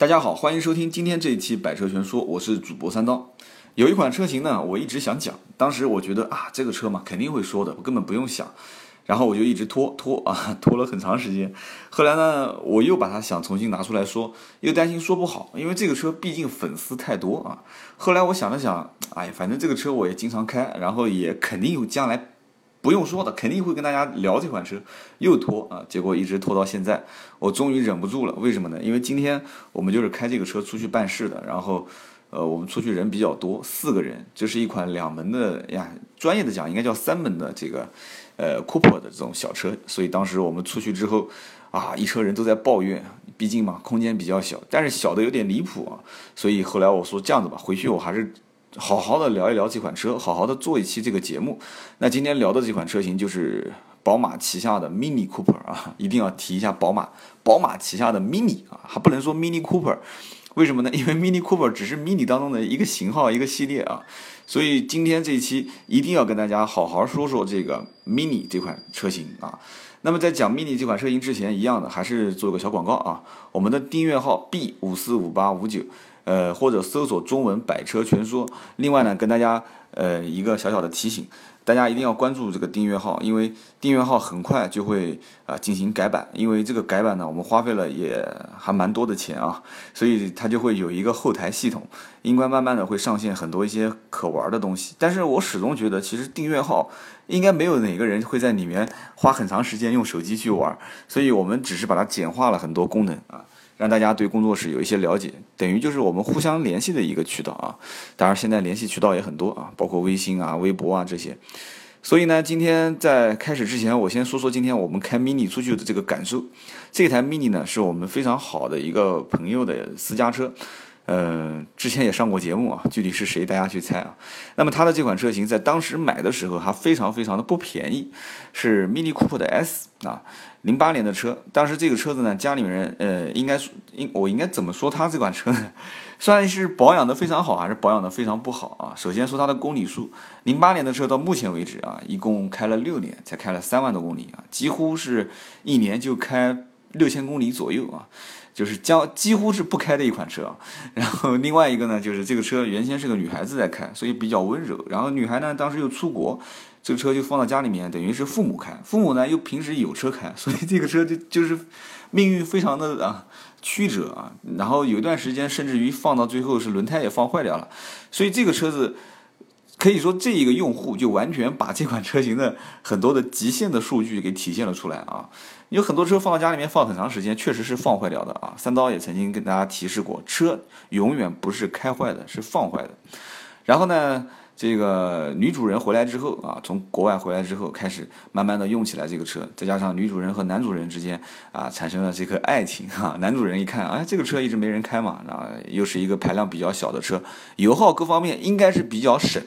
大家好，欢迎收听今天这一期《百车全说》，我是主播三刀。有一款车型呢，我一直想讲，当时我觉得啊，这个车嘛肯定会说的，我根本不用想，然后我就一直拖拖啊，拖了很长时间。后来呢，我又把它想重新拿出来说，又担心说不好，因为这个车毕竟粉丝太多啊。后来我想了想，哎，反正这个车我也经常开，然后也肯定有将来。不用说的，肯定会跟大家聊这款车，又拖啊，结果一直拖到现在，我终于忍不住了。为什么呢？因为今天我们就是开这个车出去办事的，然后，呃，我们出去人比较多，四个人，这是一款两门的呀，专业的讲应该叫三门的这个，呃，Cooper 的这种小车，所以当时我们出去之后，啊，一车人都在抱怨，毕竟嘛，空间比较小，但是小的有点离谱啊，所以后来我说这样子吧，回去我还是。好好的聊一聊这款车，好好的做一期这个节目。那今天聊的这款车型就是宝马旗下的 Mini Cooper 啊，一定要提一下宝马，宝马旗下的 Mini 啊，还不能说 Mini Cooper，为什么呢？因为 Mini Cooper 只是 Mini 当中的一个型号、一个系列啊。所以今天这一期一定要跟大家好好说说这个 Mini 这款车型啊。那么在讲 Mini 这款车型之前，一样的还是做个小广告啊，我们的订阅号 B 五四五八五九。呃，或者搜索中文百车全说。另外呢，跟大家呃一个小小的提醒，大家一定要关注这个订阅号，因为订阅号很快就会啊进行改版。因为这个改版呢，我们花费了也还蛮多的钱啊，所以它就会有一个后台系统，应该慢慢的会上线很多一些可玩的东西。但是我始终觉得，其实订阅号应该没有哪个人会在里面花很长时间用手机去玩，所以我们只是把它简化了很多功能啊。让大家对工作室有一些了解，等于就是我们互相联系的一个渠道啊。当然，现在联系渠道也很多啊，包括微信啊、微博啊这些。所以呢，今天在开始之前，我先说说今天我们开 mini 出去的这个感受。这台 mini 呢，是我们非常好的一个朋友的私家车。呃，之前也上过节目啊，具体是谁，大家去猜啊。那么它的这款车型在当时买的时候还非常非常的不便宜，是 Mini Cooper 的 S 啊，零八年的车。当时这个车子呢，家里面人呃，应该应我应该怎么说它这款车呢？算是保养的非常好，还是保养的非常不好啊？首先说它的公里数，零八年的车到目前为止啊，一共开了六年，才开了三万多公里啊，几乎是一年就开六千公里左右啊。就是将几乎是不开的一款车，然后另外一个呢，就是这个车原先是个女孩子在开，所以比较温柔。然后女孩呢，当时又出国，这个车就放到家里面，等于是父母开。父母呢又平时有车开，所以这个车就就是命运非常的啊曲折啊。然后有一段时间，甚至于放到最后是轮胎也放坏掉了，所以这个车子。可以说，这一个用户就完全把这款车型的很多的极限的数据给体现了出来啊！有很多车放到家里面放很长时间，确实是放坏掉的啊。三刀也曾经跟大家提示过，车永远不是开坏的，是放坏的。然后呢？这个女主人回来之后啊，从国外回来之后，开始慢慢的用起来这个车，再加上女主人和男主人之间啊产生了这个爱情哈。男主人一看，哎，这个车一直没人开嘛，然啊，又是一个排量比较小的车，油耗各方面应该是比较省，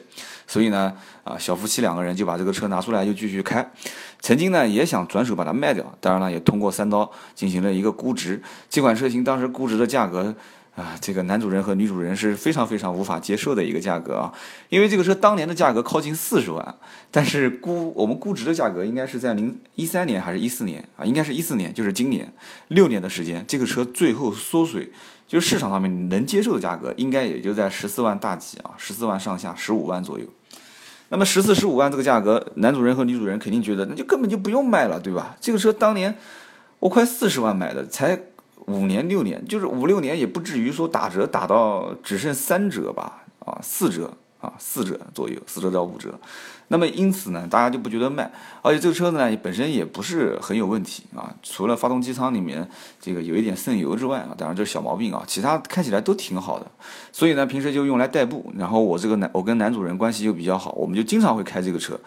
所以呢，啊，小夫妻两个人就把这个车拿出来就继续开。曾经呢也想转手把它卖掉，当然了，也通过三刀进行了一个估值。这款车型当时估值的价格。啊，这个男主人和女主人是非常非常无法接受的一个价格啊，因为这个车当年的价格靠近四十万，但是估我们估值的价格应该是在零一三年还是一四年啊？应该是一四年，就是今年六年的时间，这个车最后缩水，就是市场上面能接受的价格，应该也就在十四万大几啊，十四万上下，十五万左右。那么十四十五万这个价格，男主人和女主人肯定觉得那就根本就不用卖了，对吧？这个车当年我快四十万买的，才。五年六年，就是五六年也不至于说打折打到只剩三折吧，啊四折啊四折左右，四折到五折。那么因此呢，大家就不觉得慢，而且这个车子呢本身也不是很有问题啊，除了发动机舱里面这个有一点渗油之外啊，当然这是小毛病啊，其他开起来都挺好的。所以呢，平时就用来代步。然后我这个男，我跟男主人关系又比较好，我们就经常会开这个车。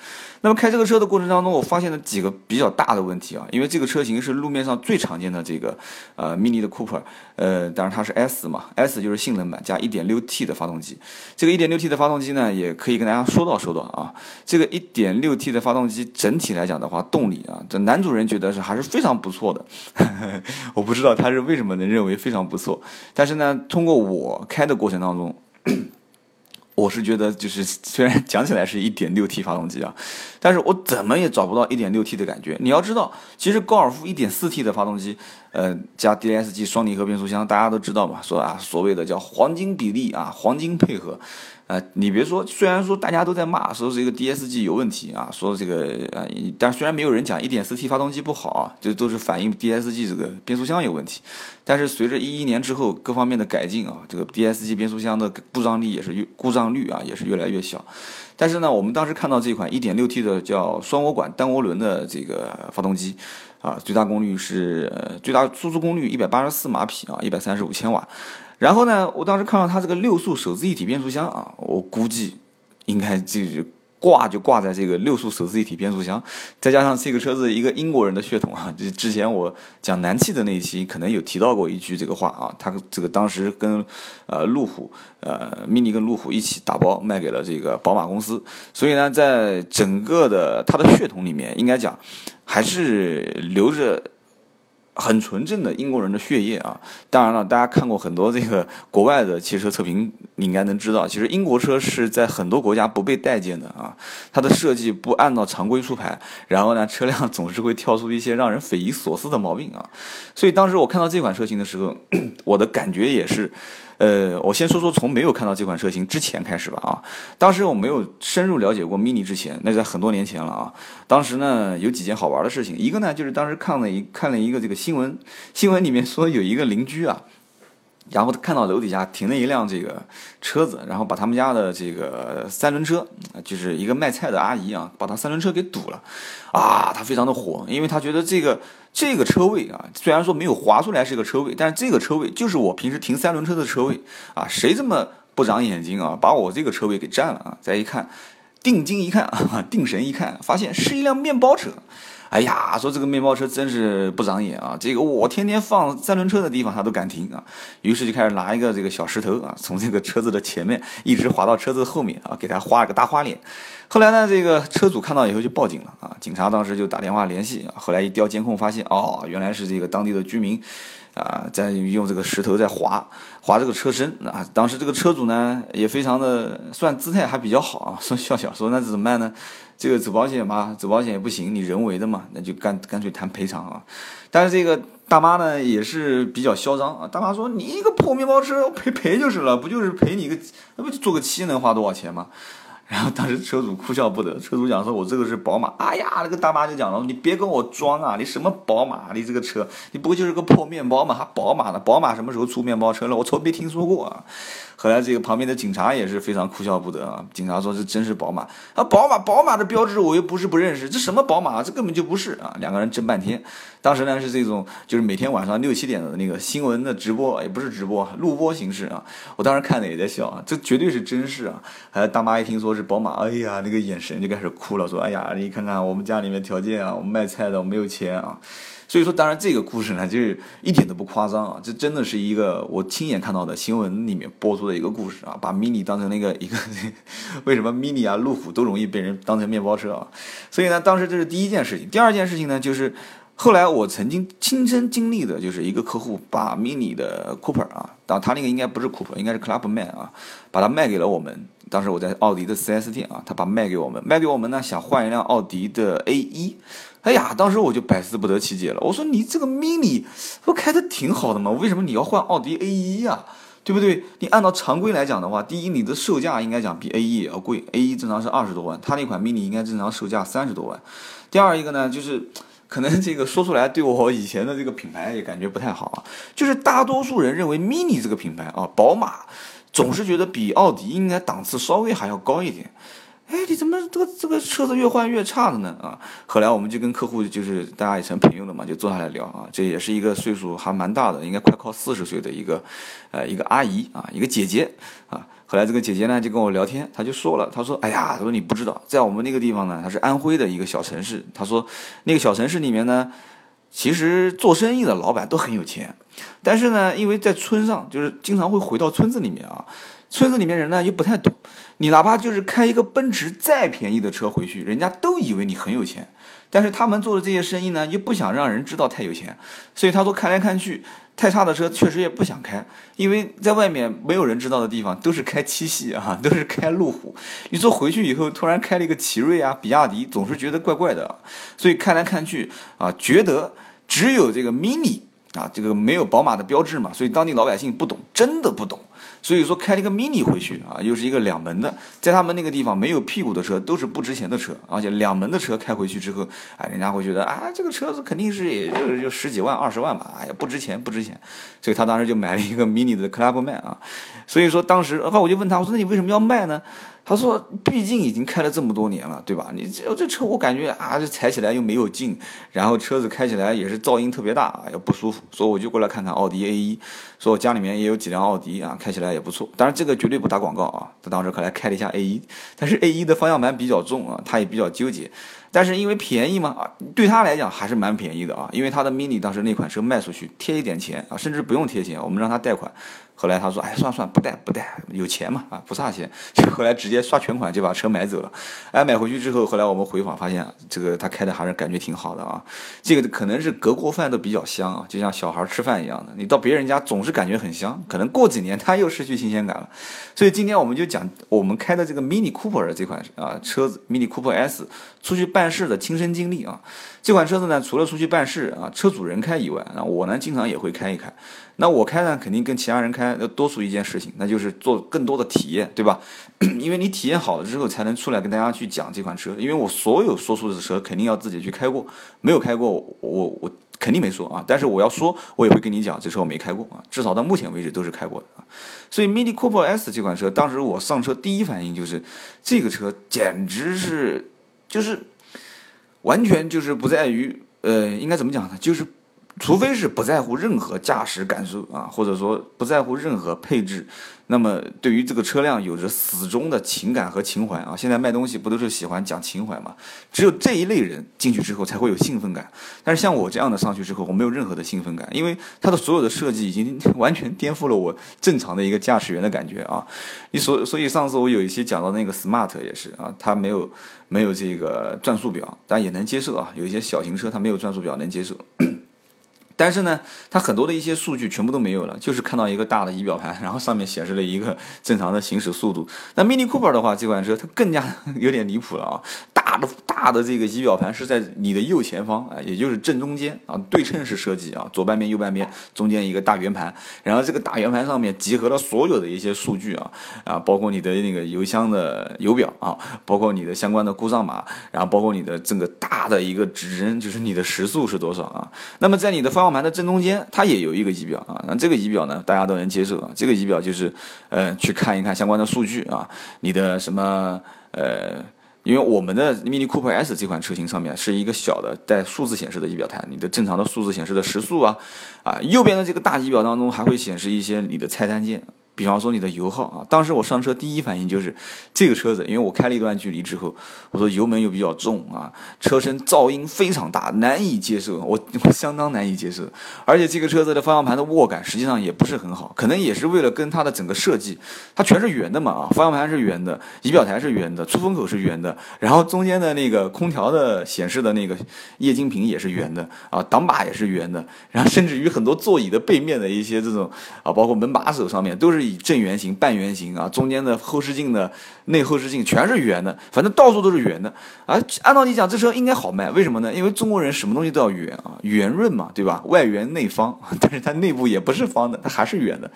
那么开这个车的过程当中，我发现了几个比较大的问题啊，因为这个车型是路面上最常见的这个呃 mini 的 Cooper，呃，当然它是 S 嘛，S 就是性能版加 1.6T 的发动机。这个 1.6T 的发动机呢，也可以跟大家说道说道啊。这个 1.6T 的发动机整体来讲的话，动力啊，这男主人觉得是还是非常不错的。我不知道他是为什么能认为非常不错，但是呢，通过我开的过程当中，我是觉得就是虽然讲起来是一点六 T 发动机啊，但是我怎么也找不到一点六 T 的感觉。你要知道，其实高尔夫一点四 T 的发动机。呃，加 DSG 双离合变速箱，大家都知道嘛，说啊，所谓的叫黄金比例啊，黄金配合。呃，你别说，虽然说大家都在骂，说这个 DSG 有问题啊，说这个呃，但虽然没有人讲 1.4T 发动机不好啊，这都是反映 DSG 这个变速箱有问题。但是随着一一年之后各方面的改进啊，这个 DSG 变速箱的故障率也是越故障率啊也是越来越小。但是呢，我们当时看到这款 1.6T 的叫双涡管单涡轮的这个发动机啊，最大功率是最大输出功率184马匹啊，135千瓦。然后呢，我当时看到它这个六速手自一体变速箱啊，我估计应该就是挂就挂在这个六速手自一体变速箱，再加上这个车子一个英国人的血统啊，就之前我讲南汽的那一期可能有提到过一句这个话啊，他这个当时跟呃路虎呃 mini 跟路虎一起打包卖给了这个宝马公司，所以呢，在整个的它的血统里面，应该讲还是留着。很纯正的英国人的血液啊！当然了，大家看过很多这个国外的汽车测评，你应该能知道，其实英国车是在很多国家不被待见的啊。它的设计不按照常规出牌，然后呢，车辆总是会跳出一些让人匪夷所思的毛病啊。所以当时我看到这款车型的时候，我的感觉也是。呃，我先说说从没有看到这款车型之前开始吧啊，当时我没有深入了解过 Mini 之前，那在很多年前了啊。当时呢有几件好玩的事情，一个呢就是当时看了一看了一个这个新闻，新闻里面说有一个邻居啊。然后看到楼底下停了一辆这个车子，然后把他们家的这个三轮车，就是一个卖菜的阿姨啊，把他三轮车给堵了，啊，他非常的火，因为他觉得这个这个车位啊，虽然说没有划出来是个车位，但是这个车位就是我平时停三轮车的车位啊，谁这么不长眼睛啊，把我这个车位给占了啊？再一看，定睛一看啊，定神一看，发现是一辆面包车。哎呀，说这个面包车真是不长眼啊！这个我天天放三轮车的地方，他都敢停啊。于是就开始拿一个这个小石头啊，从这个车子的前面一直划到车子后面啊，给他画了个大花脸。后来呢，这个车主看到以后就报警了啊。警察当时就打电话联系啊。后来一调监控，发现哦，原来是这个当地的居民啊，在用这个石头在划划这个车身啊。当时这个车主呢，也非常的算姿态还比较好啊，说笑笑说那怎么办呢？这个走保险嘛，走保险也不行，你人为的嘛，那就干干脆谈赔偿啊。但是这个大妈呢也是比较嚣张啊，大妈说你一个破面包车赔赔就是了，不就是赔你一个，那不就做个漆能花多少钱吗？然后当时车主哭笑不得，车主讲说：“我这个是宝马。”哎呀，那个大妈就讲了：“你别跟我装啊，你什么宝马？你这个车，你不就是个破面包嘛，还宝马呢？宝马什么时候出面包车了？我从没听说过啊。”后来这个旁边的警察也是非常哭笑不得啊。警察说：“这真是宝马啊，宝马，宝马的标志我又不是不认识，这什么宝马？这根本就不是啊！”两个人争半天。当时呢是这种，就是每天晚上六七点的那个新闻的直播，也不是直播，录播形式啊。我当时看的也在笑啊，这绝对是真事啊。还有大妈一听说是宝马，哎呀，那个眼神就开始哭了，说：“哎呀，你看看我们家里面条件啊，我们卖菜的，我没有钱啊。”所以说，当然这个故事呢，就是一点都不夸张啊，这真的是一个我亲眼看到的新闻里面播出的一个故事啊，把 mini 当成那个一个，为什么 mini 啊、路虎都容易被人当成面包车啊？所以呢，当时这是第一件事情。第二件事情呢，就是后来我曾经亲身经历的，就是一个客户把 mini 的 Cooper 啊，当他那个应该不是 Cooper，应该是 Clubman 啊，把它卖给了我们。当时我在奥迪的 4S 店啊，他把卖给我们，卖给我们呢，想换一辆奥迪的 A1。哎呀，当时我就百思不得其解了。我说你这个 mini 不开的挺好的吗？为什么你要换奥迪 A1 呀？对不对？你按照常规来讲的话，第一，你的售价应该讲比 A1 也要贵。A1 正常是二十多万，它那款 mini 应该正常售价三十多万。第二一个呢，就是可能这个说出来对我以前的这个品牌也感觉不太好啊。就是大多数人认为 mini 这个品牌啊，宝马总是觉得比奥迪应该档次稍微还要高一点。哎，你怎么这个这个车子越换越差的呢？啊，后来我们就跟客户就是大家也成朋友了嘛，就坐下来聊啊。这也是一个岁数还蛮大的，应该快靠四十岁的一个，呃，一个阿姨啊，一个姐姐啊。后来这个姐姐呢就跟我聊天，她就说了，她说：“哎呀，她说你不知道，在我们那个地方呢，她是安徽的一个小城市。她说那个小城市里面呢，其实做生意的老板都很有钱，但是呢，因为在村上，就是经常会回到村子里面啊。”村子里面人呢又不太懂，你哪怕就是开一个奔驰再便宜的车回去，人家都以为你很有钱。但是他们做的这些生意呢，又不想让人知道太有钱，所以他说看来看去，太差的车确实也不想开，因为在外面没有人知道的地方都是开七系啊，都是开路虎。你说回去以后突然开了一个奇瑞啊、比亚迪，总是觉得怪怪的。所以看来看去啊，觉得只有这个 mini。啊，这个没有宝马的标志嘛，所以当地老百姓不懂，真的不懂。所以说开了一个 mini 回去啊，又是一个两门的，在他们那个地方没有屁股的车都是不值钱的车，而且两门的车开回去之后，哎，人家会觉得啊，这个车子肯定是也就就十几万、二十万吧，哎呀，不值钱，不值钱。所以他当时就买了一个 mini 的 Clubman 啊。所以说当时，然后我就问他，我说那你为什么要卖呢？他说：“毕竟已经开了这么多年了，对吧？你这这车我感觉啊，这踩起来又没有劲，然后车子开起来也是噪音特别大啊，也不舒服。所以我就过来看看奥迪 A 一，说我家里面也有几辆奥迪啊，开起来也不错。当然这个绝对不打广告啊。他当时可来开了一下 A 一，但是 A 一的方向盘比较重啊，他也比较纠结。但是因为便宜嘛啊，对他来讲还是蛮便宜的啊，因为他的 Mini 当时那款车卖出去贴一点钱啊，甚至不用贴钱，我们让他贷款。”后来他说：“哎，算算不贷不贷，有钱嘛啊，不差钱。”就后来直接刷全款就把车买走了。哎，买回去之后，后来我们回访发现，这个他开的还是感觉挺好的啊。这个可能是隔锅饭都比较香啊，就像小孩吃饭一样的。你到别人家总是感觉很香，可能过几年他又失去新鲜感了。所以今天我们就讲我们开的这个 Mini Cooper 的这款啊车子，Mini Cooper S 出去办事的亲身经历啊。这款车子呢，除了出去办事啊，车主人开以外，那我呢经常也会开一开。那我开呢，肯定跟其他人开要多出一件事情，那就是做更多的体验，对吧？因为你体验好了之后，才能出来跟大家去讲这款车。因为我所有说出的车，肯定要自己去开过，没有开过，我我肯定没说啊。但是我要说，我也会跟你讲，这车我没开过啊，至少到目前为止都是开过的啊。所以 Mini Cooper S 这款车，当时我上车第一反应就是，这个车简直是，就是完全就是不在于，呃，应该怎么讲呢？就是。除非是不在乎任何驾驶感受啊，或者说不在乎任何配置，那么对于这个车辆有着死忠的情感和情怀啊。现在卖东西不都是喜欢讲情怀吗？只有这一类人进去之后才会有兴奋感。但是像我这样的上去之后，我没有任何的兴奋感，因为它的所有的设计已经完全颠覆了我正常的一个驾驶员的感觉啊。你所所以上次我有一些讲到那个 Smart 也是啊，它没有没有这个转速表，但也能接受啊。有一些小型车它没有转速表能接受。但是呢，它很多的一些数据全部都没有了，就是看到一个大的仪表盘，然后上面显示了一个正常的行驶速度。那 Mini Cooper 的话，这款车它更加 有点离谱了啊！大的大的这个仪表盘是在你的右前方啊，也就是正中间啊，对称式设计啊，左半边右半边中间一个大圆盘，然后这个大圆盘上面集合了所有的一些数据啊啊，包括你的那个油箱的油表啊，包括你的相关的故障码，然后包括你的这个大的一个指针，就是你的时速是多少啊？那么在你的方方向盘的正中间，它也有一个仪表啊。那这个仪表呢，大家都能接受啊。这个仪表就是，呃，去看一看相关的数据啊。你的什么，呃，因为我们的 Mini Cooper S 这款车型上面是一个小的带数字显示的仪表台，你的正常的数字显示的时速啊，啊，右边的这个大仪表当中还会显示一些你的菜单键。比方说你的油耗啊，当时我上车第一反应就是这个车子，因为我开了一段距离之后，我说油门又比较重啊，车身噪音非常大，难以接受，我我相当难以接受。而且这个车子的方向盘的握感实际上也不是很好，可能也是为了跟它的整个设计，它全是圆的嘛啊，方向盘是圆的，仪表台是圆的，出风口是圆的，然后中间的那个空调的显示的那个液晶屏也是圆的啊，挡把也是圆的，然后甚至于很多座椅的背面的一些这种啊，包括门把手上面都是。正圆形、半圆形啊，中间的后视镜的内后视镜全是圆的，反正到处都是圆的啊。按道理讲，这车应该好卖，为什么呢？因为中国人什么东西都要圆啊，圆润嘛，对吧？外圆内方，但是它内部也不是方的，它还是圆的，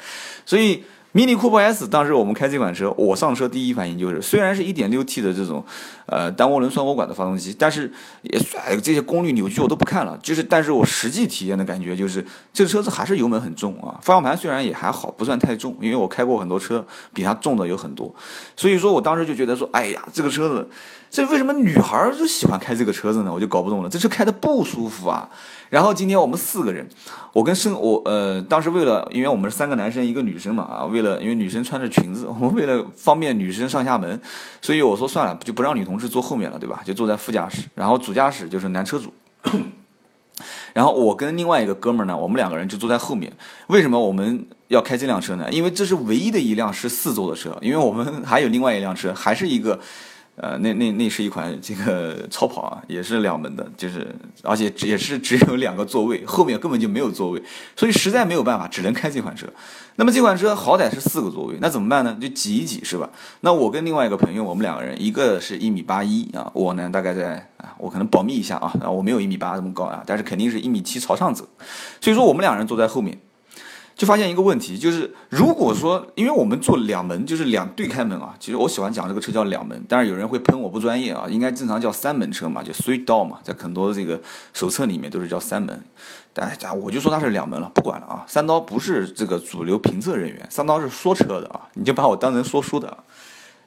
所以。Mini Cooper S，当时我们开这款车，我上车第一反应就是，虽然是一点六 T 的这种，呃，单涡轮双涡管的发动机，但是也这些功率扭矩我都不看了，就是，但是我实际体验的感觉就是，这个车子还是油门很重啊，方向盘虽然也还好，不算太重，因为我开过很多车，比它重的有很多，所以说我当时就觉得说，哎呀，这个车子。这为什么女孩就喜欢开这个车子呢？我就搞不懂了。这车开的不舒服啊。然后今天我们四个人，我跟生我呃，当时为了，因为我们是三个男生一个女生嘛啊，为了因为女生穿着裙子，我们为了方便女生上下门，所以我说算了，就不让女同志坐后面了，对吧？就坐在副驾驶，然后主驾驶就是男车主。然后我跟另外一个哥们儿呢，我们两个人就坐在后面。为什么我们要开这辆车呢？因为这是唯一的一辆是四座的车，因为我们还有另外一辆车，还是一个。呃，那那那是一款这个 超跑啊，也是两门的，就是而且也是只有两个座位，后面根本就没有座位，所以实在没有办法，只能开这款车。那么这款车好歹是四个座位，那怎么办呢？就挤一挤是吧？那我跟另外一个朋友，我们两个人，一个是一米八一啊，我呢大概在啊，我可能保密一下啊，啊我没有一米八这么高啊，但是肯定是一米七朝上走，所以说我们两人坐在后面。就发现一个问题，就是如果说，因为我们做两门，就是两对开门啊，其实我喜欢讲这个车叫两门，但是有人会喷我不专业啊，应该正常叫三门车嘛，就 three door 嘛，在很多这个手册里面都是叫三门，但我就说它是两门了，不管了啊，三刀不是这个主流评测人员，三刀是说车的啊，你就把我当成说书的。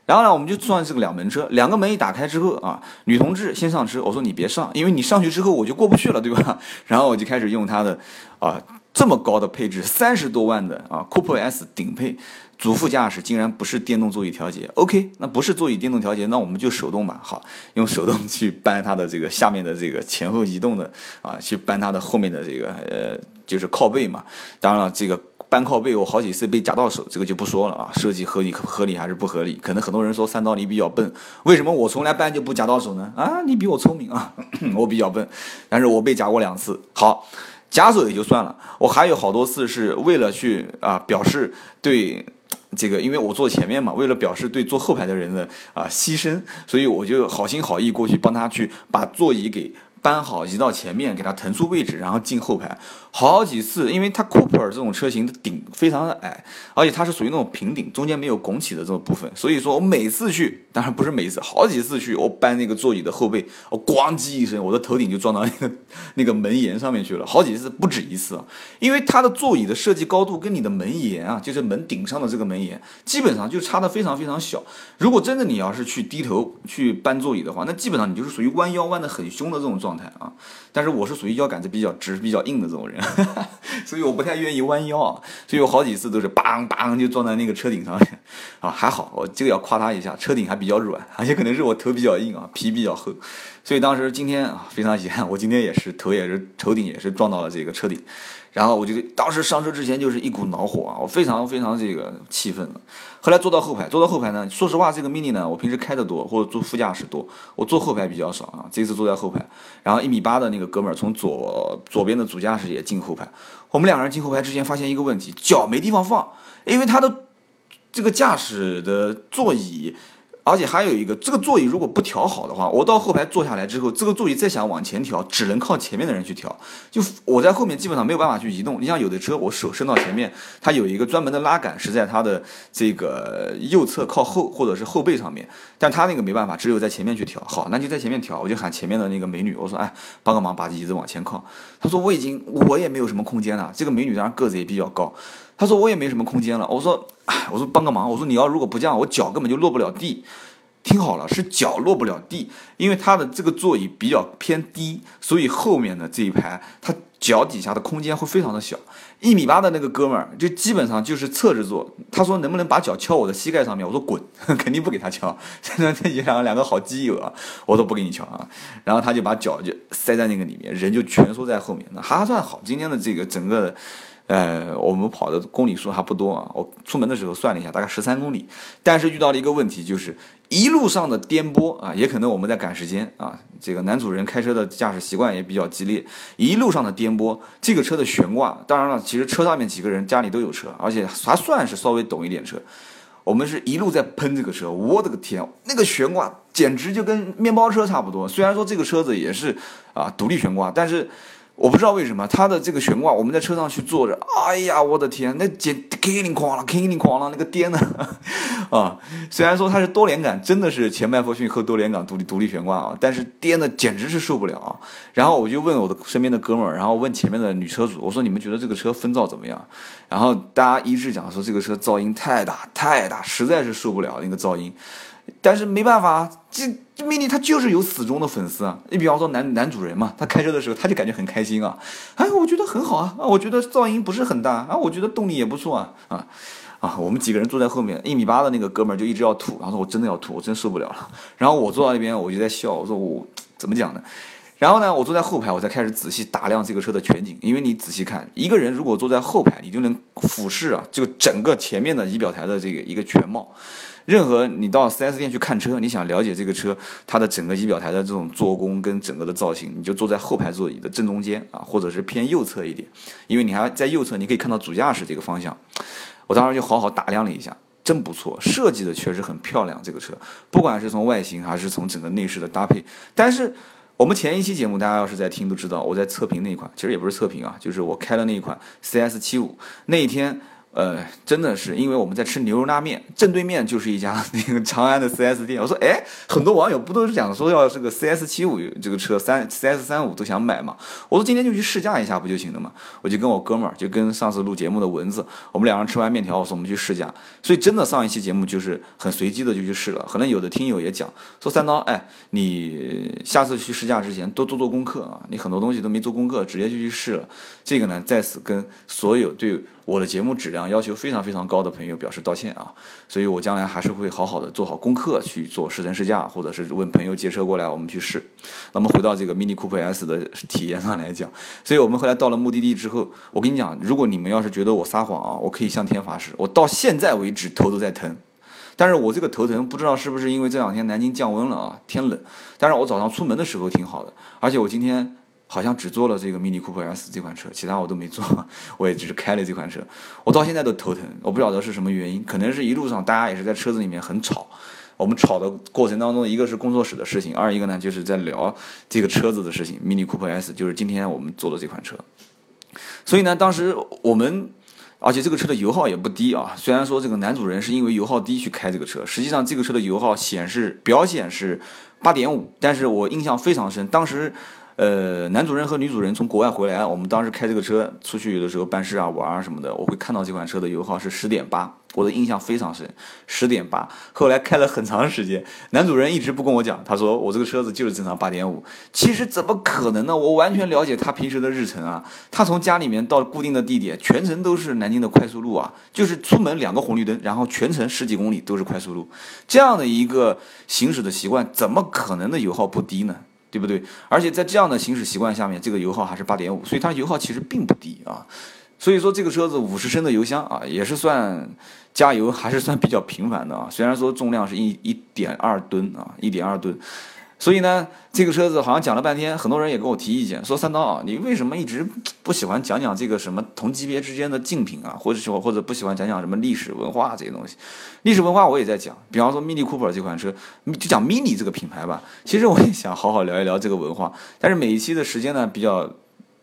然后呢，我们就算是个两门车，两个门一打开之后啊，女同志先上车，我说你别上，因为你上去之后我就过不去了，对吧？然后我就开始用它的啊。这么高的配置，三十多万的啊，Coupe S 顶配，主副驾驶竟然不是电动座椅调节，OK，那不是座椅电动调节，那我们就手动吧，好，用手动去搬它的这个下面的这个前后移动的啊，去搬它的后面的这个呃，就是靠背嘛。当然了，这个搬靠背我好几次被夹到手，这个就不说了啊，设计合理合理还是不合理？可能很多人说三刀你比较笨，为什么我从来搬就不夹到手呢？啊，你比我聪明啊，我比较笨，但是我被夹过两次，好。夹手也就算了，我还有好多次是为了去啊表示对这个，因为我坐前面嘛，为了表示对坐后排的人的啊牺牲，所以我就好心好意过去帮他去把座椅给。搬好移到前面，给它腾出位置，然后进后排，好几次。因为它 Cooper 这种车型的顶非常的矮，而且它是属于那种平顶，中间没有拱起的这种部分。所以说我每次去，当然不是每次，好几次去，我搬那个座椅的后背，我咣叽一声，我的头顶就撞到那个那个门檐上面去了，好几次不止一次。因为它的座椅的设计高度跟你的门檐啊，就是门顶上的这个门檐，基本上就差的非常非常小。如果真的你要是去低头去搬座椅的话，那基本上你就是属于弯腰弯的很凶的这种状。状态啊，但是我是属于腰杆子比较直、比较硬的这种人，所以我不太愿意弯腰啊，所以我好几次都是梆梆就撞在那个车顶上面。啊，还好我这个要夸他一下，车顶还比较软，而且可能是我头比较硬啊，皮比较厚，所以当时今天啊非常遗憾，我今天也是头也是头顶也是撞到了这个车顶。然后我就当时上车之前就是一股恼火啊，我非常非常这个气愤了。后来坐到后排，坐到后排呢，说实话，这个 mini 呢，我平时开的多，或者坐副驾驶多，我坐后排比较少啊。这次坐在后排，然后一米八的那个哥们儿从左左边的主驾驶也进后排。我们两个人进后排之前发现一个问题，脚没地方放，因为他的这个驾驶的座椅。而且还有一个，这个座椅如果不调好的话，我到后排坐下来之后，这个座椅再想往前调，只能靠前面的人去调。就我在后面基本上没有办法去移动。你像有的车，我手伸到前面，它有一个专门的拉杆是在它的这个右侧靠后或者是后背上面，但它那个没办法，只有在前面去调。好，那就在前面调，我就喊前面的那个美女，我说，哎，帮个忙，把椅子往前靠。她说我已经我也没有什么空间了。这个美女当然个子也比较高。他说我也没什么空间了。我说，我说帮个忙。我说你要如果不这样，我脚根本就落不了地。听好了，是脚落不了地，因为它的这个座椅比较偏低，所以后面的这一排，它脚底下的空间会非常的小。一米八的那个哥们儿，就基本上就是侧着坐。他说能不能把脚敲我的膝盖上面？我说滚，肯定不给他敲。现在这两个两个好基友啊，我都不给你敲啊。然后他就把脚就塞在那个里面，人就蜷缩在后面。那还算好，今天的这个整个。呃，我们跑的公里数还不多啊，我出门的时候算了一下，大概十三公里。但是遇到了一个问题，就是一路上的颠簸啊，也可能我们在赶时间啊。这个男主人开车的驾驶习惯也比较激烈，一路上的颠簸，这个车的悬挂，当然了，其实车上面几个人家里都有车，而且还算是稍微懂一点车。我们是一路在喷这个车，我的个天，那个悬挂简直就跟面包车差不多。虽然说这个车子也是啊独立悬挂，但是。我不知道为什么它的这个悬挂，我们在车上去坐着，哎呀，我的天，那简直叮铃哐啷，叮铃哐啷，那个颠的 啊！虽然说它是多连杆，真的是前麦弗逊和多连杆独立独立悬挂啊，但是颠的简直是受不了啊！然后我就问我的身边的哥们儿，然后问前面的女车主，我说你们觉得这个车分噪怎么样？然后大家一致讲说这个车噪音太大太大，实在是受不了那个噪音。但是没办法，这这 mini 它就是有死忠的粉丝啊。你比方说男男主人嘛，他开车的时候他就感觉很开心啊，哎，我觉得很好啊，啊，我觉得噪音不是很大啊，我觉得动力也不错啊，啊，啊，我们几个人坐在后面，一米八的那个哥们儿就一直要吐，然后说我真的要吐，我真受不了了。然后我坐到那边我就在笑，我说我怎么讲呢？然后呢，我坐在后排，我才开始仔细打量这个车的全景。因为你仔细看，一个人如果坐在后排，你就能俯视啊，就整个前面的仪表台的这个一个全貌。任何你到 4S 店去看车，你想了解这个车它的整个仪表台的这种做工跟整个的造型，你就坐在后排座椅的正中间啊，或者是偏右侧一点，因为你还在右侧，你可以看到主驾驶这个方向。我当时就好好打量了一下，真不错，设计的确实很漂亮。这个车不管是从外形还是从整个内饰的搭配，但是我们前一期节目大家要是在听都知道，我在测评那一款，其实也不是测评啊，就是我开了那一款 CS75 那一天。呃，真的是，因为我们在吃牛肉拉面，正对面就是一家那个长安的 4S 店。我说，哎，很多网友不都是讲说要这个 CS75 这个车三 CS35 都想买嘛？我说今天就去试驾一下不就行了嘛？我就跟我哥们儿，就跟上次录节目的蚊子，我们两人吃完面条，我说我们去试驾。所以真的上一期节目就是很随机的就去试了。可能有的听友也讲说三刀，哎，你下次去试驾之前多做做功课啊，你很多东西都没做功课，直接就去试了。这个呢，在此跟所有对。我的节目质量要求非常非常高的朋友表示道歉啊，所以我将来还是会好好的做好功课去做试乘试驾，或者是问朋友借车过来我们去试。那么回到这个 Mini Cooper S 的体验上来讲，所以我们后来到了目的地之后，我跟你讲，如果你们要是觉得我撒谎啊，我可以向天发誓，我到现在为止头都在疼，但是我这个头疼不知道是不是因为这两天南京降温了啊，天冷，但是我早上出门的时候挺好的，而且我今天。好像只做了这个 Mini Cooper S 这款车，其他我都没做，我也只是开了这款车。我到现在都头疼，我不晓得是什么原因，可能是一路上大家也是在车子里面很吵。我们吵的过程当中，一个是工作室的事情，二一个呢就是在聊这个车子的事情。Mini Cooper S 就是今天我们做的这款车。所以呢，当时我们，而且这个车的油耗也不低啊。虽然说这个男主人是因为油耗低去开这个车，实际上这个车的油耗显示表显是八点五，但是我印象非常深，当时。呃，男主人和女主人从国外回来，我们当时开这个车出去，有的时候办事啊、玩啊什么的，我会看到这款车的油耗是十点八，我的印象非常深，十点八。后来开了很长时间，男主人一直不跟我讲，他说我这个车子就是正常八点五。其实怎么可能呢？我完全了解他平时的日程啊，他从家里面到固定的地点，全程都是南京的快速路啊，就是出门两个红绿灯，然后全程十几公里都是快速路，这样的一个行驶的习惯，怎么可能的油耗不低呢？对不对？而且在这样的行驶习惯下面，这个油耗还是八点五，所以它油耗其实并不低啊。所以说这个车子五十升的油箱啊，也是算加油还是算比较频繁的啊。虽然说重量是一一点二吨啊，一点二吨。所以呢，这个车子好像讲了半天，很多人也给我提意见，说三刀啊，你为什么一直 不喜欢讲讲这个什么同级别之间的竞品啊，或者说或者不喜欢讲讲什么历史文化这些东西？历史文化我也在讲，比方说 Mini Cooper 这款车，就讲 Mini 这个品牌吧。其实我也想好好聊一聊这个文化，但是每一期的时间呢比较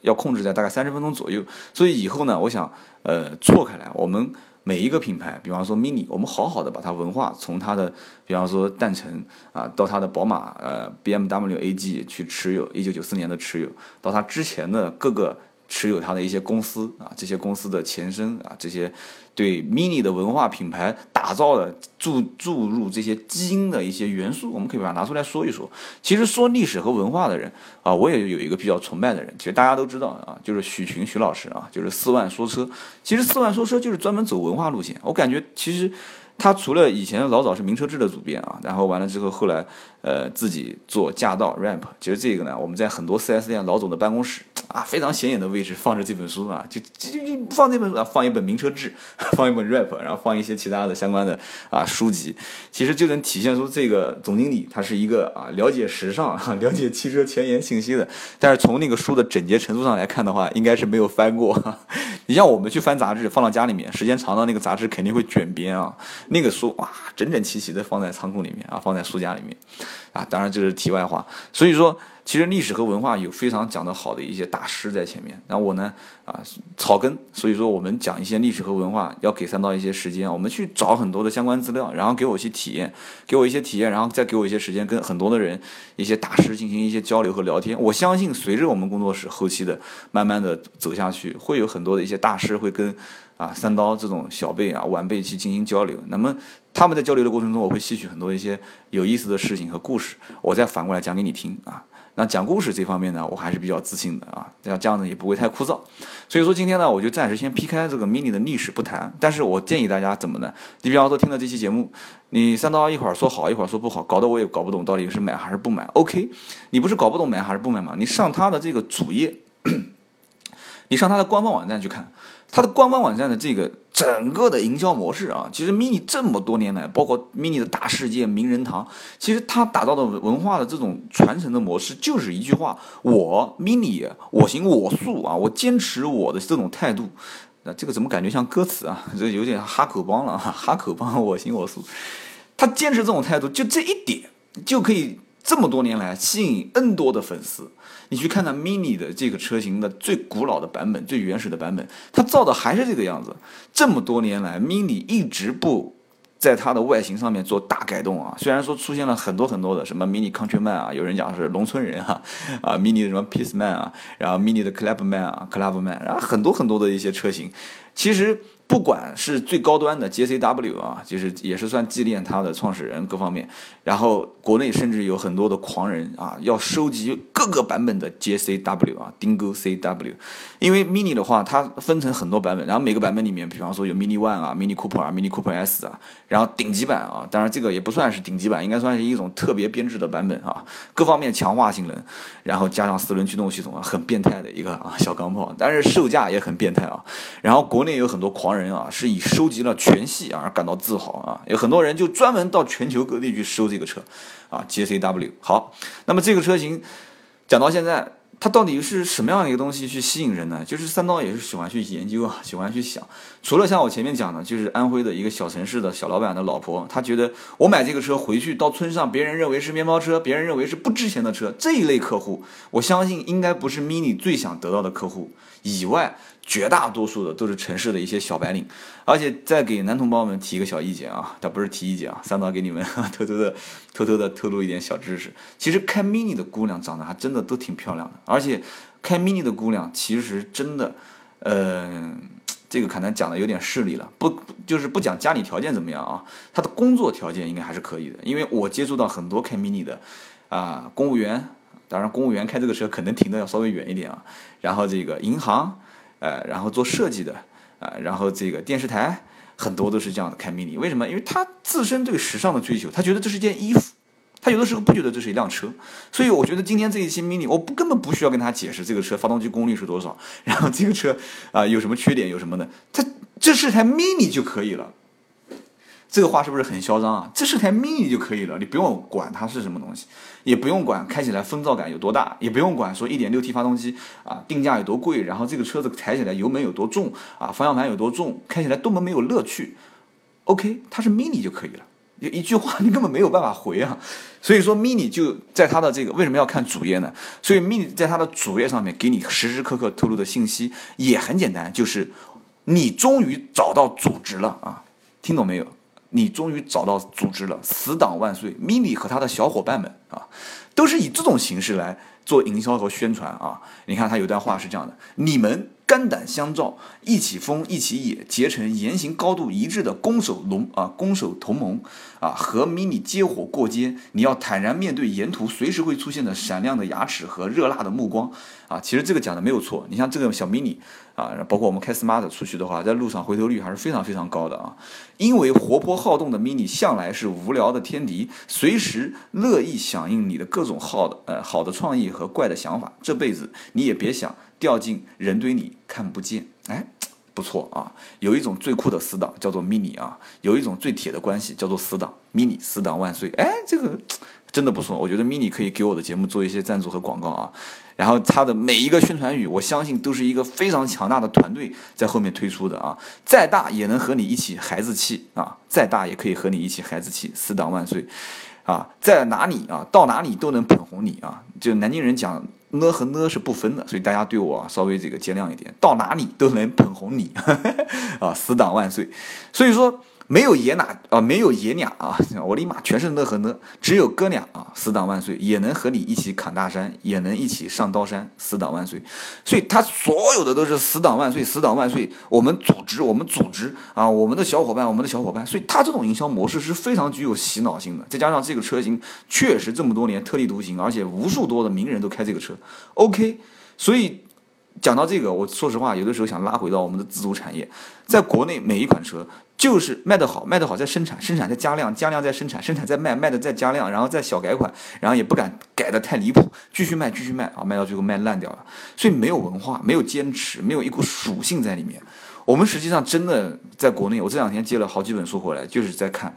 要控制在大概三十分钟左右，所以以后呢，我想呃错开来我们。每一个品牌，比方说 Mini，我们好好的把它文化从它的，比方说诞辰啊，到它的宝马呃 BMW AG 去持有，一九九四年的持有，到它之前的各个。持有它的一些公司啊，这些公司的前身啊，这些对 Mini 的文化品牌打造的注注入这些基因的一些元素，我们可以把它拿出来说一说。其实说历史和文化的人啊，我也有一个比较崇拜的人，其实大家都知道啊，就是许群许老师啊，就是四万说车。其实四万说车就是专门走文化路线，我感觉其实。他除了以前老早是名车志的主编啊，然后完了之后，后来呃自己做驾到 rap，其实这个呢，我们在很多 4S 店老总的办公室啊，非常显眼的位置放着这本书啊，就就就放这本书啊，放一本名车志，放一本 rap，然后放一些其他的相关的啊书籍，其实就能体现出这个总经理他是一个啊了解时尚、了解汽车前沿信息的。但是从那个书的整洁程度上来看的话，应该是没有翻过。你像我们去翻杂志，放到家里面，时间长了那个杂志肯定会卷边啊。那个书哇，整整齐齐的放在仓库里面啊，放在书架里面，啊，当然这是题外话。所以说，其实历史和文化有非常讲得好的一些大师在前面。那我呢，啊，草根，所以说我们讲一些历史和文化，要给三刀一些时间，我们去找很多的相关资料，然后给我一些体验，给我一些体验，然后再给我一些时间，跟很多的人、一些大师进行一些交流和聊天。我相信，随着我们工作室后期的慢慢的走下去，会有很多的一些大师会跟。啊，三刀这种小辈啊，晚辈去进行交流，那么他们在交流的过程中，我会吸取很多一些有意思的事情和故事，我再反过来讲给你听啊。那讲故事这方面呢，我还是比较自信的啊，这样这样子也不会太枯燥。所以说今天呢，我就暂时先劈开这个 mini 的历史不谈。但是我建议大家怎么呢？你比方说听了这期节目，你三刀一会儿说好，一会儿说不好，搞得我也搞不懂到底是买还是不买。OK，你不是搞不懂买还是不买吗？你上它的这个主页，你上它的官方网站去看。它的官方网站的这个整个的营销模式啊，其实 mini 这么多年来，包括 mini 的大世界、名人堂，其实它打造的文化的这种传承的模式，就是一句话：我 mini 我行我素啊，我坚持我的这种态度。那这个怎么感觉像歌词啊？这有点哈口帮了啊，哈口帮我行我素。他坚持这种态度，就这一点就可以这么多年来吸引 N 多的粉丝。你去看看 Mini 的这个车型的最古老的版本、最原始的版本，它造的还是这个样子。这么多年来，Mini 一直不在它的外形上面做大改动啊。虽然说出现了很多很多的什么 Mini Countryman 啊，有人讲是农村人哈啊，Mini 的什么 Peace Man 啊，然后 Mini 的 Clubman 啊，Clubman，然后很多很多的一些车型，其实。不管是最高端的 JCW 啊，就是也是算纪念它的创始人各方面，然后国内甚至有很多的狂人啊，要收集各个版本的 JCW 啊，丁勾 CW，因为 Mini 的话，它分成很多版本，然后每个版本里面，比方说有 Mini One 啊，Mini Cooper 啊，Mini Cooper S 啊，然后顶级版啊，当然这个也不算是顶级版，应该算是一种特别编制的版本啊，各方面强化性能，然后加上四轮驱动系统啊，很变态的一个啊小钢炮，但是售价也很变态啊，然后国内有很多狂人。人啊，是以收集了全系而感到自豪啊！有很多人就专门到全球各地去收这个车，啊，JCW。好，那么这个车型讲到现在，它到底是什么样一个东西去吸引人呢？就是三刀也是喜欢去研究啊，喜欢去想。除了像我前面讲的，就是安徽的一个小城市的小老板的老婆，她觉得我买这个车回去到村上，别人认为是面包车，别人认为是不值钱的车，这一类客户，我相信应该不是 MINI 最想得到的客户以外。绝大多数的都是城市的一些小白领，而且再给男同胞们提一个小意见啊，但不是提意见啊，三刀给你们 偷偷的、偷偷的透露一点小知识。其实开 mini 的姑娘长得还真的都挺漂亮的，而且开 mini 的姑娘其实真的，呃，这个可能讲的有点势利了，不就是不讲家里条件怎么样啊，她的工作条件应该还是可以的，因为我接触到很多开 mini 的啊，公务员，当然公务员开这个车可能停的要稍微远一点啊，然后这个银行。呃，然后做设计的，啊，然后这个电视台很多都是这样的开 mini，为什么？因为他自身对时尚的追求，他觉得这是件衣服，他有的时候不觉得这是一辆车，所以我觉得今天这一期 mini，我不根本不需要跟他解释这个车发动机功率是多少，然后这个车啊有什么缺点有什么的，它这是台 mini 就可以了。这个话是不是很嚣张啊？这是台 mini 就可以了，你不用管它是什么东西，也不用管开起来风噪感有多大，也不用管说 1.6T 发动机啊定价有多贵，然后这个车子踩起来油门有多重啊，方向盘有多重，开起来多么没有乐趣。OK，它是 mini 就可以了，一句话你根本没有办法回啊。所以说 mini 就在它的这个为什么要看主页呢？所以 mini 在它的主页上面给你时时刻刻透露的信息也很简单，就是你终于找到组织了啊，听懂没有？你终于找到组织了，死党万岁！mini 和他的小伙伴们啊，都是以这种形式来做营销和宣传啊。你看他有段话是这样的：你们肝胆相照，一起疯，一起野，结成言行高度一致的攻守龙啊，攻守同盟啊，和 mini 接火过街。你要坦然面对沿途随时会出现的闪亮的牙齿和热辣的目光啊。其实这个讲的没有错，你像这个小 mini。啊，包括我们开 smart 出去的话，在路上回头率还是非常非常高的啊。因为活泼好动的 mini 向来是无聊的天敌，随时乐意响应你的各种好的呃好的创意和怪的想法。这辈子你也别想掉进人堆里看不见。哎，不错啊。有一种最酷的死党叫做 mini 啊，有一种最铁的关系叫做死党 mini 死党万岁。哎，这个真的不错，我觉得 mini 可以给我的节目做一些赞助和广告啊。然后它的每一个宣传语，我相信都是一个非常强大的团队在后面推出的啊！再大也能和你一起孩子气啊！再大也可以和你一起孩子气，死党万岁啊！在哪里啊？到哪里都能捧红你啊！就南京人讲呢和呢是不分的，所以大家对我稍微这个见谅一点。到哪里都能捧红你 啊！死党万岁！所以说没有爷俩啊，没有爷俩啊，我的妈，全是呢和呢，只有哥俩啊，死党万岁，也能和你一起砍大山，也能一起上刀山，死党万岁。所以他所有的都是死党万岁，死党万岁。我们组织，我们组织啊，我们的小伙伴，我们的小伙伴。所以他这种营销模式是非常具有洗脑性的，再加上这个车型确实这么多年特立独行，而且无数多的名人都开这个车。OK，所以。讲到这个，我说实话，有的时候想拉回到我们的自主产业，在国内每一款车就是卖得好，卖得好再生产，生产再加量，加量再生产，生产再卖，卖的再加量，然后再小改款，然后也不敢改的太离谱，继续卖，继续卖啊，卖到最后卖烂掉了。所以没有文化，没有坚持，没有一股属性在里面。我们实际上真的在国内，我这两天接了好几本书回来，就是在看。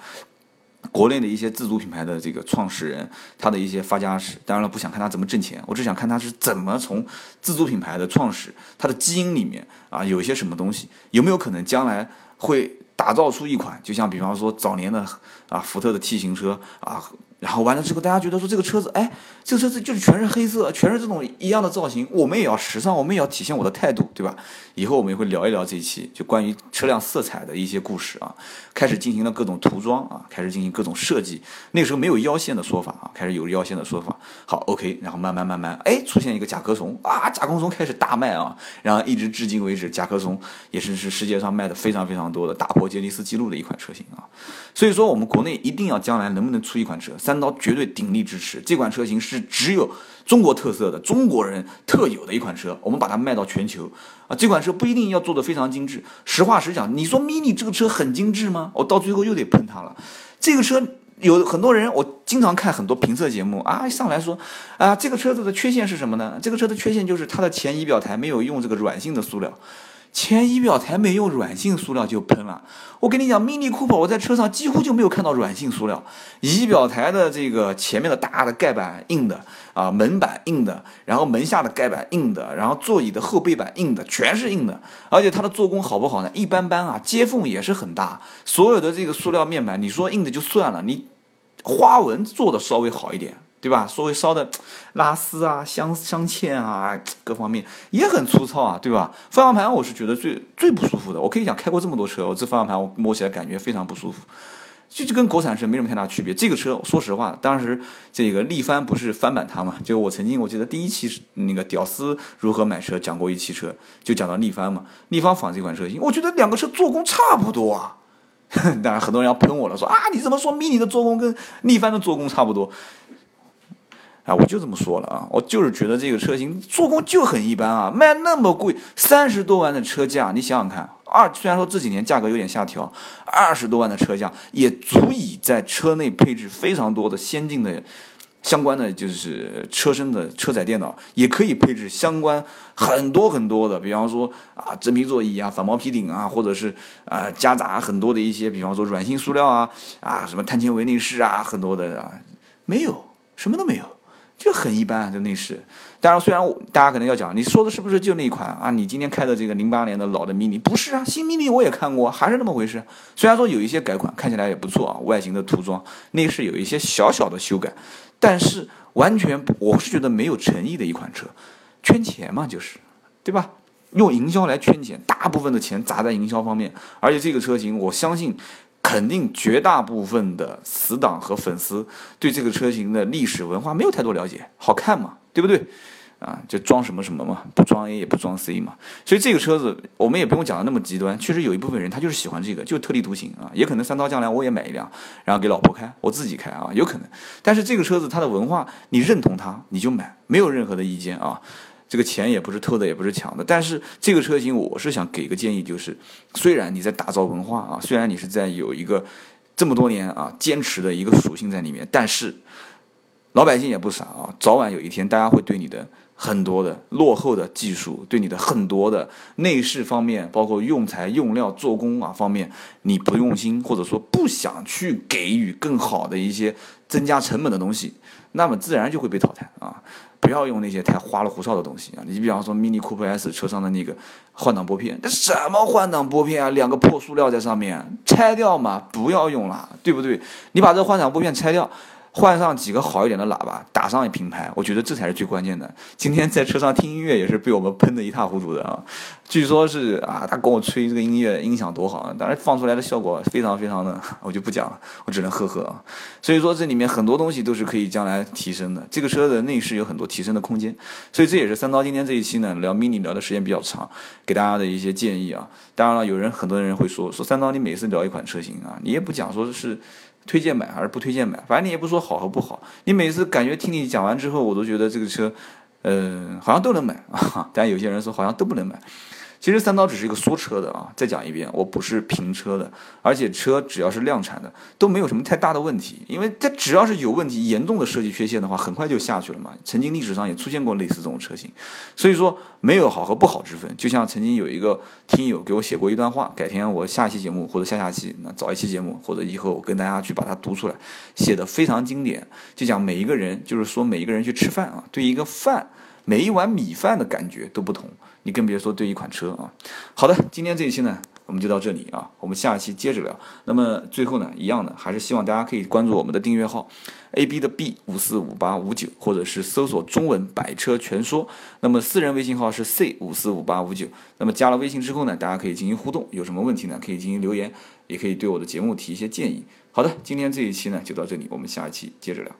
国内的一些自主品牌的这个创始人，他的一些发家史，当然了，不想看他怎么挣钱，我只想看他是怎么从自主品牌的创始，他的基因里面啊有一些什么东西，有没有可能将来会打造出一款，就像比方说早年的啊福特的 T 型车啊。然后完了之后，大家觉得说这个车子，哎，这个车子就是全是黑色，全是这种一样的造型，我们也要时尚，我们也要体现我的态度，对吧？以后我们也会聊一聊这一期就关于车辆色彩的一些故事啊，开始进行了各种涂装啊，开始进行各种设计。那时候没有腰线的说法啊，开始有腰线的说法。好，OK，然后慢慢慢慢，哎，出现一个甲壳虫啊，甲壳虫开始大卖啊，然后一直至今为止，甲壳虫也是是世界上卖的非常非常多的，打破杰尼斯纪录的一款车型啊。所以说，我们国内一定要将来能不能出一款车，三刀绝对鼎力支持。这款车型是只有中国特色的、中国人特有的一款车，我们把它卖到全球啊！这款车不一定要做的非常精致。实话实讲，你说 mini 这个车很精致吗？我到最后又得喷它了。这个车有很多人，我经常看很多评测节目啊，上来说啊，这个车子的缺陷是什么呢？这个车的缺陷就是它的前仪表台没有用这个软性的塑料。前仪表台没用软性塑料就喷了，我跟你讲，Mini Cooper 我在车上几乎就没有看到软性塑料，仪表台的这个前面的大的盖板硬的啊，门板硬的，然后门下的盖板硬的，然后座椅的后背板硬的，全是硬的，而且它的做工好不好呢？一般般啊，接缝也是很大，所有的这个塑料面板，你说硬的就算了，你花纹做的稍微好一点。对吧？所谓烧的拉丝啊、镶镶嵌啊，各方面也很粗糙啊，对吧？方向盘我是觉得最最不舒服的。我可以讲，开过这么多车，我这方向盘我摸起来感觉非常不舒服，就就跟国产车没什么太大区别。这个车说实话，当时这个力帆不是翻版它嘛？就我曾经我记得第一期那个屌丝如何买车讲过一期车，就讲到力帆嘛。力帆仿这款车型，我觉得两个车做工差不多啊。当然很多人要喷我了，说啊你怎么说 mini 的做工跟力帆的做工差不多？啊，我就这么说了啊，我就是觉得这个车型做工就很一般啊，卖那么贵，三十多万的车价，你想想看，二虽然说这几年价格有点下调，二十多万的车价也足以在车内配置非常多的先进的相关的就是车身的车载电脑，也可以配置相关很多很多的，比方说啊真皮座椅啊、反毛皮顶啊，或者是啊夹杂很多的一些，比方说软性塑料啊啊什么碳纤维内饰啊，很多的啊没有，什么都没有。就很一般，就内饰。当然，虽然大家可能要讲，你说的是不是就那一款啊？你今天开的这个零八年的老的 mini 不是啊，新 mini 我也看过，还是那么回事。虽然说有一些改款，看起来也不错啊，外形的涂装、内饰有一些小小的修改，但是完全我是觉得没有诚意的一款车，圈钱嘛，就是，对吧？用营销来圈钱，大部分的钱砸在营销方面，而且这个车型，我相信。肯定绝大部分的死党和粉丝对这个车型的历史文化没有太多了解，好看嘛，对不对？啊，就装什么什么嘛，不装 A 也不装 C 嘛。所以这个车子我们也不用讲的那么极端，确实有一部分人他就是喜欢这个，就特立独行啊。也可能三刀将来我也买一辆，然后给老婆开，我自己开啊，有可能。但是这个车子它的文化，你认同它你就买，没有任何的意见啊。这个钱也不是偷的，也不是抢的，但是这个车型，我是想给个建议，就是虽然你在打造文化啊，虽然你是在有一个这么多年啊坚持的一个属性在里面，但是老百姓也不傻啊，早晚有一天大家会对你的很多的落后的技术，对你的很多的内饰方面，包括用材用料做工啊方面，你不用心或者说不想去给予更好的一些增加成本的东西，那么自然就会被淘汰啊。不要用那些太花里胡哨的东西啊！你比方说 Mini Cooper S 车上的那个换挡拨片，那什么换挡拨片啊？两个破塑料在上面，拆掉嘛，不要用了，对不对？你把这换挡拨片拆掉，换上几个好一点的喇叭，打上一品牌，我觉得这才是最关键的。今天在车上听音乐也是被我们喷得一塌糊涂的啊！据说是啊，他跟我吹这个音乐音响多好，当然放出来的效果非常非常的，我就不讲了，我只能呵呵啊。所以说这里面很多东西都是可以将来提升的，这个车的内饰有很多提升的空间。所以这也是三刀今天这一期呢聊 mini 聊的时间比较长，给大家的一些建议啊。当然了，有人很多人会说说三刀你每次聊一款车型啊，你也不讲说是。推荐买还是不推荐买？反正你也不说好和不好。你每次感觉听你讲完之后，我都觉得这个车，嗯，好像都能买 啊。但有些人说好像都不能买。其实三刀只是一个说车的啊，再讲一遍，我不是评车的，而且车只要是量产的都没有什么太大的问题，因为它只要是有问题、严重的设计缺陷的话，很快就下去了嘛。曾经历史上也出现过类似这种车型，所以说没有好和不好之分。就像曾经有一个听友给我写过一段话，改天我下一期节目或者下下期那早一期节目或者以后我跟大家去把它读出来，写的非常经典，就讲每一个人就是说每一个人去吃饭啊，对一个饭每一碗米饭的感觉都不同。你更别说对一款车啊。好的，今天这一期呢，我们就到这里啊，我们下一期接着聊。那么最后呢，一样的，还是希望大家可以关注我们的订阅号，A B 的 B 五四五八五九，或者是搜索中文百车全说。那么私人微信号是 C 五四五八五九。那么加了微信之后呢，大家可以进行互动，有什么问题呢，可以进行留言，也可以对我的节目提一些建议。好的，今天这一期呢就到这里，我们下一期接着聊。